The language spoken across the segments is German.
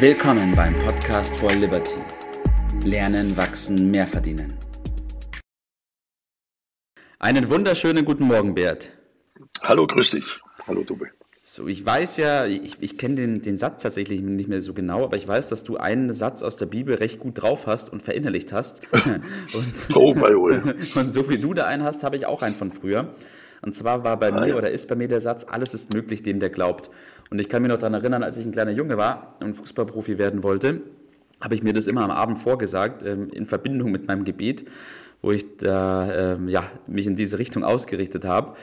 Willkommen beim Podcast for Liberty. Lernen, wachsen, mehr verdienen. Einen wunderschönen guten Morgen, Bert. Hallo, grüß dich. Hallo, Tobi. So, ich weiß ja, ich, ich kenne den, den Satz tatsächlich nicht mehr so genau, aber ich weiß, dass du einen Satz aus der Bibel recht gut drauf hast und verinnerlicht hast. und, oh, und so wie du da einen hast, habe ich auch einen von früher. Und zwar war bei ah, mir ja. oder ist bei mir der Satz, alles ist möglich, dem der glaubt. Und ich kann mich noch daran erinnern, als ich ein kleiner Junge war und Fußballprofi werden wollte, habe ich mir das immer am Abend vorgesagt, ähm, in Verbindung mit meinem Gebet, wo ich da, ähm, ja, mich in diese Richtung ausgerichtet habe.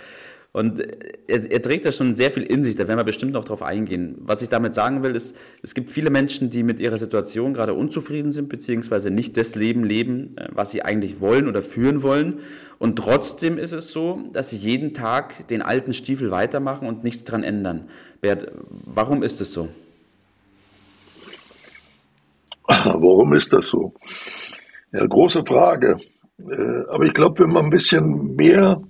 Und er, er, trägt da schon sehr viel in sich, da werden wir bestimmt noch drauf eingehen. Was ich damit sagen will, ist, es gibt viele Menschen, die mit ihrer Situation gerade unzufrieden sind, beziehungsweise nicht das Leben leben, äh, was sie eigentlich wollen oder führen wollen. Und trotzdem ist es so, dass sie jeden Tag den alten Stiefel weitermachen und nichts dran ändern. Bert, warum ist es so? Warum ist das so? Ja, große Frage. Äh, aber ich glaube, wenn man ein bisschen mehr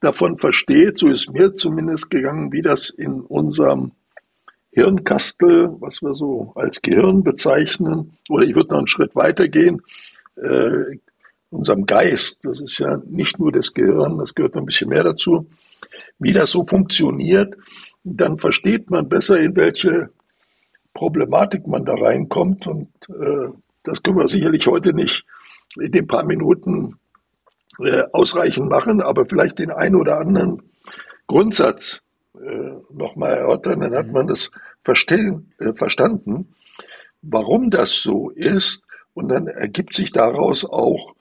davon versteht, so ist mir zumindest gegangen, wie das in unserem Hirnkastel, was wir so als Gehirn bezeichnen, oder ich würde noch einen Schritt weiter gehen, äh, unserem Geist, das ist ja nicht nur das Gehirn, das gehört noch ein bisschen mehr dazu, wie das so funktioniert, dann versteht man besser, in welche Problematik man da reinkommt. Und äh, das können wir sicherlich heute nicht in den paar Minuten äh, ausreichend machen, aber vielleicht den einen oder anderen Grundsatz äh, nochmal erörtern, dann hat mhm. man das verstehen, äh, verstanden, warum das so ist. Und dann ergibt sich daraus auch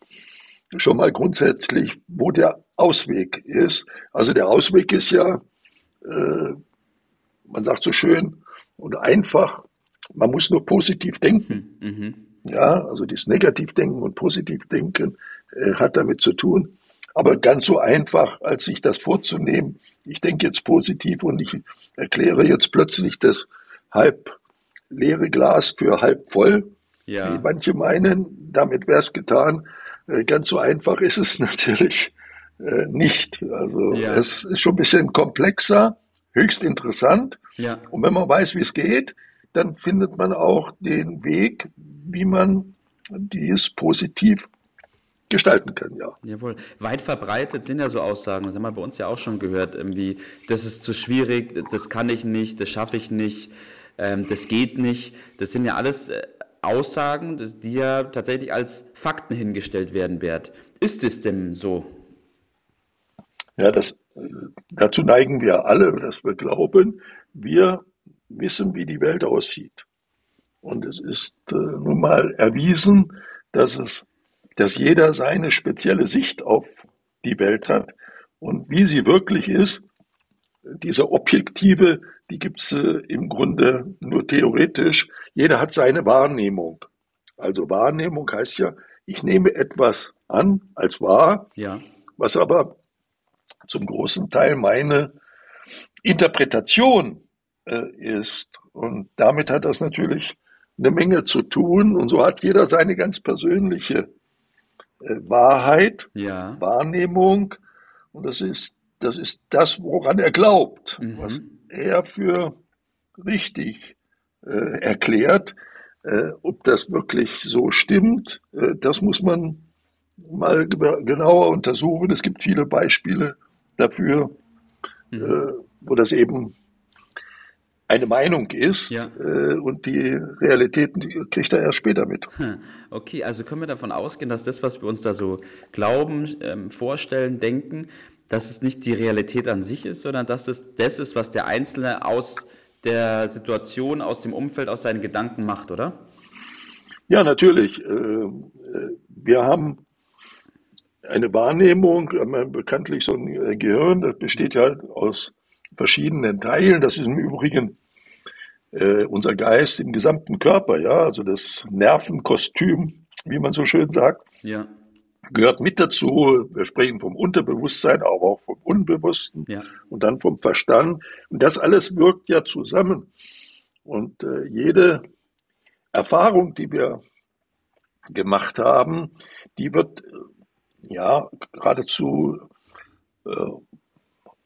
schon mal grundsätzlich, wo der Ausweg ist. Also der Ausweg ist ja, äh, man sagt so schön und einfach, man muss nur positiv denken. Mhm. Ja, also dieses Negativdenken und Positivdenken äh, hat damit zu tun. Aber ganz so einfach, als sich das vorzunehmen, ich denke jetzt positiv und ich erkläre jetzt plötzlich das halb leere Glas für halb voll, ja. wie manche meinen, damit wäre es getan. Äh, ganz so einfach ist es natürlich äh, nicht. Also ja. es ist schon ein bisschen komplexer, höchst interessant. Ja. Und wenn man weiß, wie es geht, dann findet man auch den Weg, wie man dies positiv gestalten können, ja. Jawohl. Weit verbreitet sind ja so Aussagen, das haben wir bei uns ja auch schon gehört, irgendwie, das ist zu schwierig, das kann ich nicht, das schaffe ich nicht, ähm, das geht nicht. Das sind ja alles äh, Aussagen, die ja tatsächlich als Fakten hingestellt werden, Bert. Ist es denn so? Ja, das, äh, dazu neigen wir alle, dass wir glauben, wir wissen, wie die Welt aussieht. Und es ist äh, nun mal erwiesen, dass es dass jeder seine spezielle Sicht auf die Welt hat und wie sie wirklich ist. Diese objektive, die gibt's äh, im Grunde nur theoretisch. Jeder hat seine Wahrnehmung. Also Wahrnehmung heißt ja, ich nehme etwas an als wahr, ja. was aber zum großen Teil meine Interpretation ist. Und damit hat das natürlich eine Menge zu tun. Und so hat jeder seine ganz persönliche äh, Wahrheit, ja. Wahrnehmung. Und das ist, das ist das, woran er glaubt, mhm. was er für richtig äh, erklärt. Äh, ob das wirklich so stimmt, äh, das muss man mal genauer untersuchen. Es gibt viele Beispiele dafür, mhm. Äh, wo das eben eine Meinung ist ja. äh, und die Realität die kriegt er erst später mit. Hm. Okay, also können wir davon ausgehen, dass das, was wir uns da so glauben, ähm, vorstellen, denken, dass es nicht die Realität an sich ist, sondern dass es das ist, was der Einzelne aus der Situation, aus dem Umfeld, aus seinen Gedanken macht, oder? Ja, natürlich. Äh, äh, wir haben eine Wahrnehmung, bekanntlich so ein äh, Gehirn, das besteht ja aus verschiedenen Teilen. Das ist im Übrigen äh, unser Geist im gesamten Körper, ja, also das Nervenkostüm, wie man so schön sagt, ja. gehört mit dazu. Wir sprechen vom Unterbewusstsein, aber auch vom Unbewussten ja. und dann vom Verstand. Und das alles wirkt ja zusammen. Und äh, jede Erfahrung, die wir gemacht haben, die wird äh, ja geradezu äh,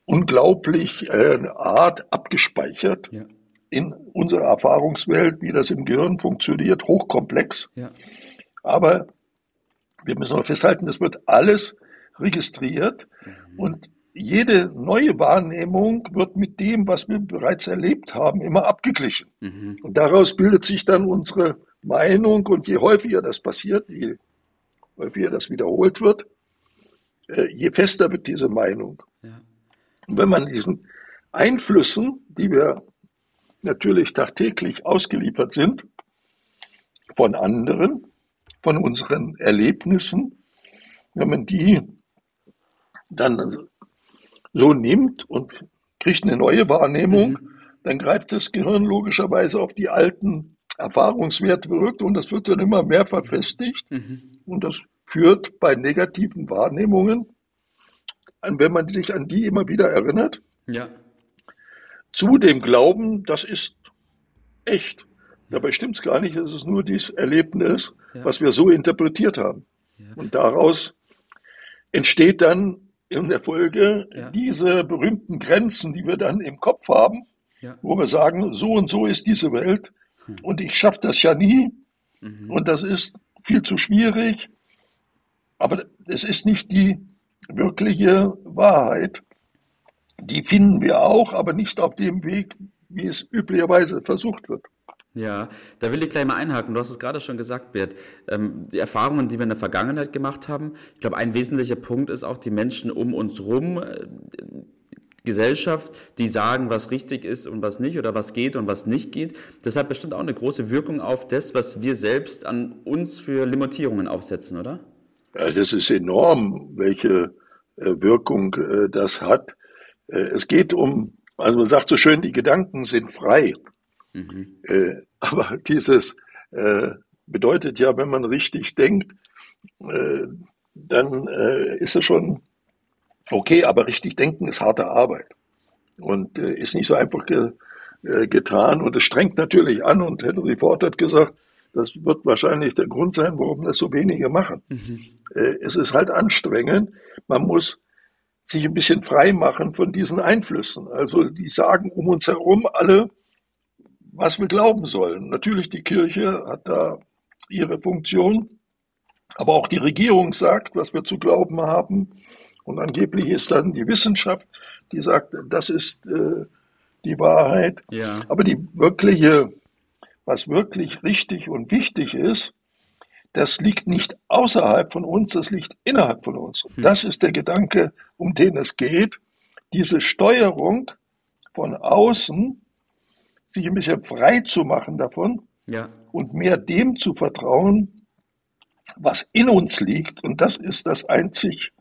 unglaublich äh, Art abgespeichert. Ja. In unserer Erfahrungswelt, wie das im Gehirn funktioniert, hochkomplex. Ja. Aber wir müssen mal festhalten, es wird alles registriert mhm. und jede neue Wahrnehmung wird mit dem, was wir bereits erlebt haben, immer abgeglichen. Mhm. Und daraus bildet sich dann unsere Meinung und je häufiger das passiert, je häufiger das wiederholt wird, äh, je fester wird diese Meinung. Ja. Und wenn man diesen Einflüssen, die wir natürlich tagtäglich ausgeliefert sind, von anderen, von unseren Erlebnissen, wenn man die dann so nimmt und kriegt eine neue Wahrnehmung, mhm. dann greift das Gehirn logischerweise auf die alten Erfahrungswerte zurück und das wird dann immer mehr verfestigt mhm. und das führt bei negativen Wahrnehmungen, wenn man sich an die immer wieder erinnert, ja. Zu dem Glauben, das ist echt. Dabei stimmt es gar nicht, es ist nur dieses Erlebnis, ja. was wir so interpretiert haben. Ja. Und daraus entsteht dann in der Folge ja. diese berühmten Grenzen, die wir dann im Kopf haben, wo wir sagen, so und so ist diese Welt hm. und ich schaffe das ja nie mhm. und das ist viel zu schwierig, aber es ist nicht die wirkliche Wahrheit. Die finden wir auch, aber nicht auf dem Weg, wie es üblicherweise versucht wird. Ja, da will ich gleich mal einhaken. Du hast es gerade schon gesagt, Bert. Ähm, die Erfahrungen, die wir in der Vergangenheit gemacht haben, ich glaube, ein wesentlicher Punkt ist auch die Menschen um uns rum, äh, Gesellschaft, die sagen, was richtig ist und was nicht oder was geht und was nicht geht. Das hat bestimmt auch eine große Wirkung auf das, was wir selbst an uns für Limitierungen aufsetzen, oder? Ja, das ist enorm, welche äh, Wirkung äh, das hat. Äh, es geht um, also man sagt so schön, die Gedanken sind frei. Mhm. Äh, aber dieses äh, bedeutet ja, wenn man richtig denkt, dann ist es schon okay, aber richtig denken ist harte Arbeit und ist nicht so einfach ge, getan und es strengt natürlich an und Henry Ford hat gesagt, das wird wahrscheinlich der Grund sein, warum das so wenige machen. Mhm. es ist halt anstrengend. Man muss sich ein bisschen frei machen von diesen Einflüssen. Also die sagen um uns herum alle, was wir glauben sollen. Natürlich, die Kirche hat da ihre Funktion, aber auch die Regierung sagt, was wir zu glauben haben. Und angeblich ist dann die Wissenschaft, die sagt, das ist äh, die Wahrheit. Ja. Aber die wirkliche, was wirklich richtig und wichtig ist, das liegt nicht außerhalb von uns, das liegt innerhalb von uns. Hm. Das ist der Gedanke, um den es geht. Diese Steuerung von außen sich ein bisschen frei zu machen davon ja. und mehr dem zu vertrauen, was in uns liegt. Und das ist das einzig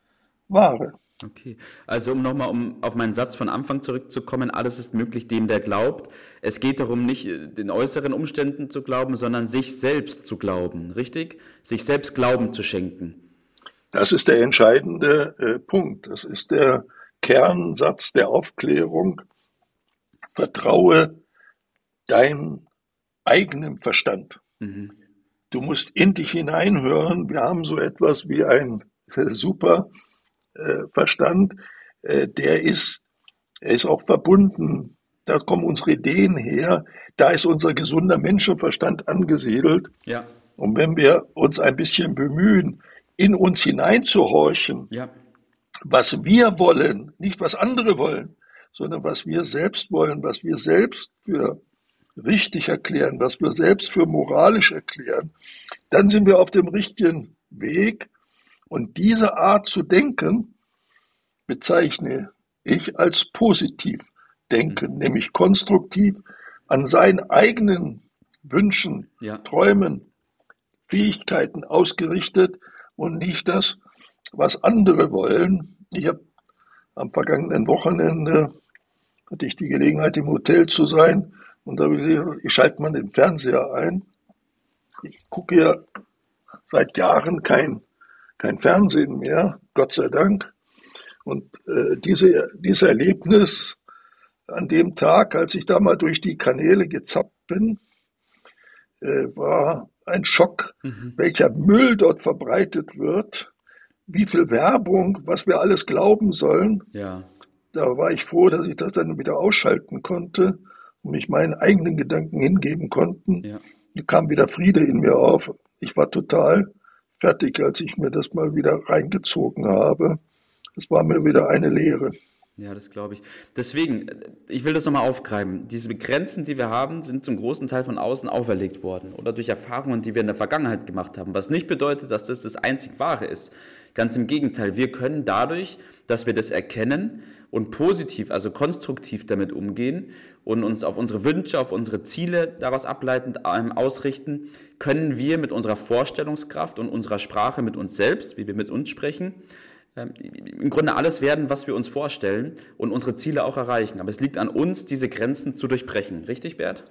Wahre. Okay, also um nochmal um auf meinen Satz von Anfang zurückzukommen, alles ist möglich dem, der glaubt. Es geht darum, nicht den äußeren Umständen zu glauben, sondern sich selbst zu glauben, richtig? Sich selbst Glauben zu schenken. Das ist der entscheidende äh, Punkt. Das ist der Kernsatz der Aufklärung. Vertraue deinem eigenen Verstand. Mhm. Du musst in dich hineinhören. Wir haben so etwas wie ein super äh, Verstand, äh, der ist, er ist auch verbunden. Da kommen unsere Ideen her. Da ist unser gesunder Menschenverstand angesiedelt. Ja. Und wenn wir uns ein bisschen bemühen, in uns hineinzuhorchen, ja. was wir wollen, nicht was andere wollen, sondern was wir selbst wollen, was wir selbst für richtig erklären, was wir selbst für moralisch erklären, dann sind wir auf dem richtigen Weg. Und diese Art zu denken bezeichne ich als positiv denken, mhm. nämlich konstruktiv an seinen eigenen Wünschen, ja. Träumen, Fähigkeiten ausgerichtet und nicht das, was andere wollen. Ich habe am vergangenen Wochenende hatte ich die Gelegenheit, im Hotel zu sein und da ich, ich schalte mal den Fernseher ein. Ich gucke ja seit Jahren kein, kein Fernsehen mehr, Gott sei Dank. Und äh, diese, dieses Erlebnis an dem Tag, als ich da mal durch die Kanäle gezappt bin, äh, war ein Schock, mhm. welcher Müll dort verbreitet wird, wie viel Werbung, was wir alles glauben sollen. Ja. Da war ich froh, dass ich das dann wieder ausschalten konnte mich meinen eigenen Gedanken hingeben konnten, ja. kam wieder Friede in mir auf. Ich war total fertig, als ich mir das mal wieder reingezogen habe. Es war mir wieder eine Lehre. Ja, das glaube ich. Deswegen, ich will das nochmal aufgreifen. Diese Grenzen, die wir haben, sind zum großen Teil von außen auferlegt worden oder durch Erfahrungen, die wir in der Vergangenheit gemacht haben. Was nicht bedeutet, dass das das einzig Wahre ist. Ganz im Gegenteil, wir können dadurch, dass wir das erkennen und positiv, also konstruktiv damit umgehen und uns auf unsere Wünsche, auf unsere Ziele daraus ableitend ähm, ausrichten, können wir mit unserer Vorstellungskraft und unserer Sprache mit uns selbst, wie wir mit uns sprechen, im Grunde alles werden, was wir uns vorstellen und unsere Ziele auch erreichen. Aber es liegt an uns, diese Grenzen zu durchbrechen. Richtig, Bert?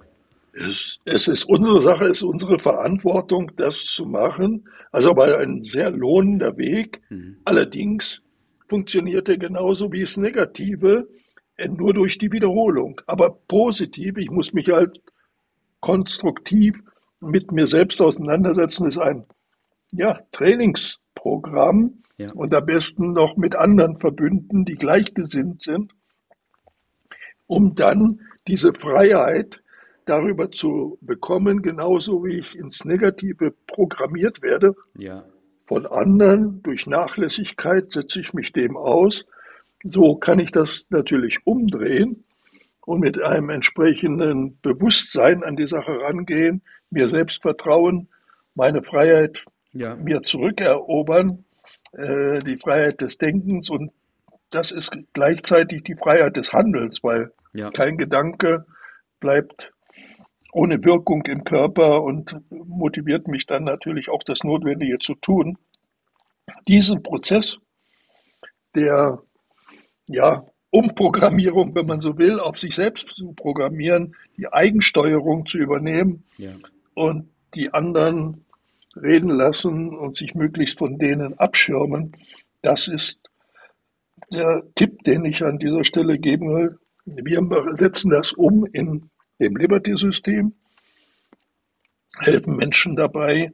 Es, es ist unsere Sache, es ist unsere Verantwortung, das zu machen. Also aber ein sehr lohnender Weg. Mhm. Allerdings funktioniert er genauso wie das Negative, äh, nur durch die Wiederholung. Aber positiv, ich muss mich halt konstruktiv mit mir selbst auseinandersetzen, ist ein ja, Trainingsprogramm, ja. Und am besten noch mit anderen verbünden, die gleichgesinnt sind, um dann diese Freiheit darüber zu bekommen, genauso wie ich ins Negative programmiert werde. Ja. Von anderen, durch Nachlässigkeit setze ich mich dem aus. So kann ich das natürlich umdrehen und mit einem entsprechenden Bewusstsein an die Sache rangehen, mir selbst vertrauen, meine Freiheit ja. mir zurückerobern äh, die Freiheit des Denkens und das ist gleichzeitig die Freiheit des Handelns, weil ja. kein Gedanke bleibt ohne Wirkung im Körper und motiviert mich dann natürlich auch das Notwendige zu tun. Diesen Prozess der ja, Umprogrammierung, wenn man so will, auf sich selbst zu programmieren, die Eigensteuerung zu übernehmen ja. und die anderen reden lassen und sich möglichst von denen abschirmen. Das ist der Tipp, den ich an dieser Stelle geben will. Wir setzen das um in dem Liberty-System, helfen Menschen dabei,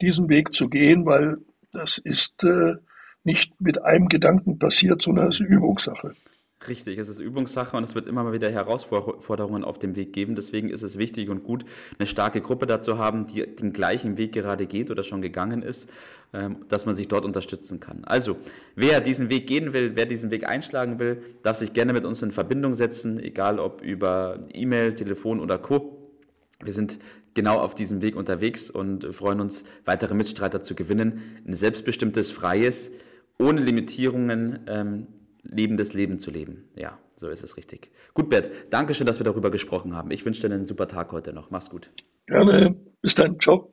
diesen Weg zu gehen, weil das ist äh, nicht mit einem Gedanken passiert, sondern es ist Übungssache. Richtig, es ist Übungssache und es wird immer mal wieder Herausforderungen auf dem Weg geben. Deswegen ist es wichtig und gut, eine starke Gruppe dazu haben, die den gleichen Weg gerade geht oder schon gegangen ist, ähm, dass man sich dort unterstützen kann. Also, wer diesen Weg gehen will, wer diesen Weg einschlagen will, darf sich gerne mit uns in Verbindung setzen, egal ob über E-Mail, Telefon oder Co. Wir sind genau auf diesem Weg unterwegs und freuen uns, weitere Mitstreiter zu gewinnen. Ein selbstbestimmtes, freies, ohne Limitierungen lebendes Leben zu leben. Ja, so ist es richtig. Gut, Bert, danke schön, dass wir darüber gesprochen haben. Ich wünsche dir einen super Tag heute noch. Mach's gut. Gerne. Bis dann. Ciao.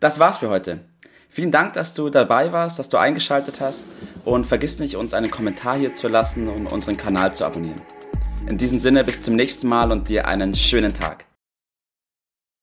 Das war's für heute. Vielen Dank, dass du dabei warst, dass du eingeschaltet hast und vergiss nicht, uns einen Kommentar hier zu lassen und unseren Kanal zu abonnieren. In diesem Sinne bis zum nächsten Mal und dir einen schönen Tag.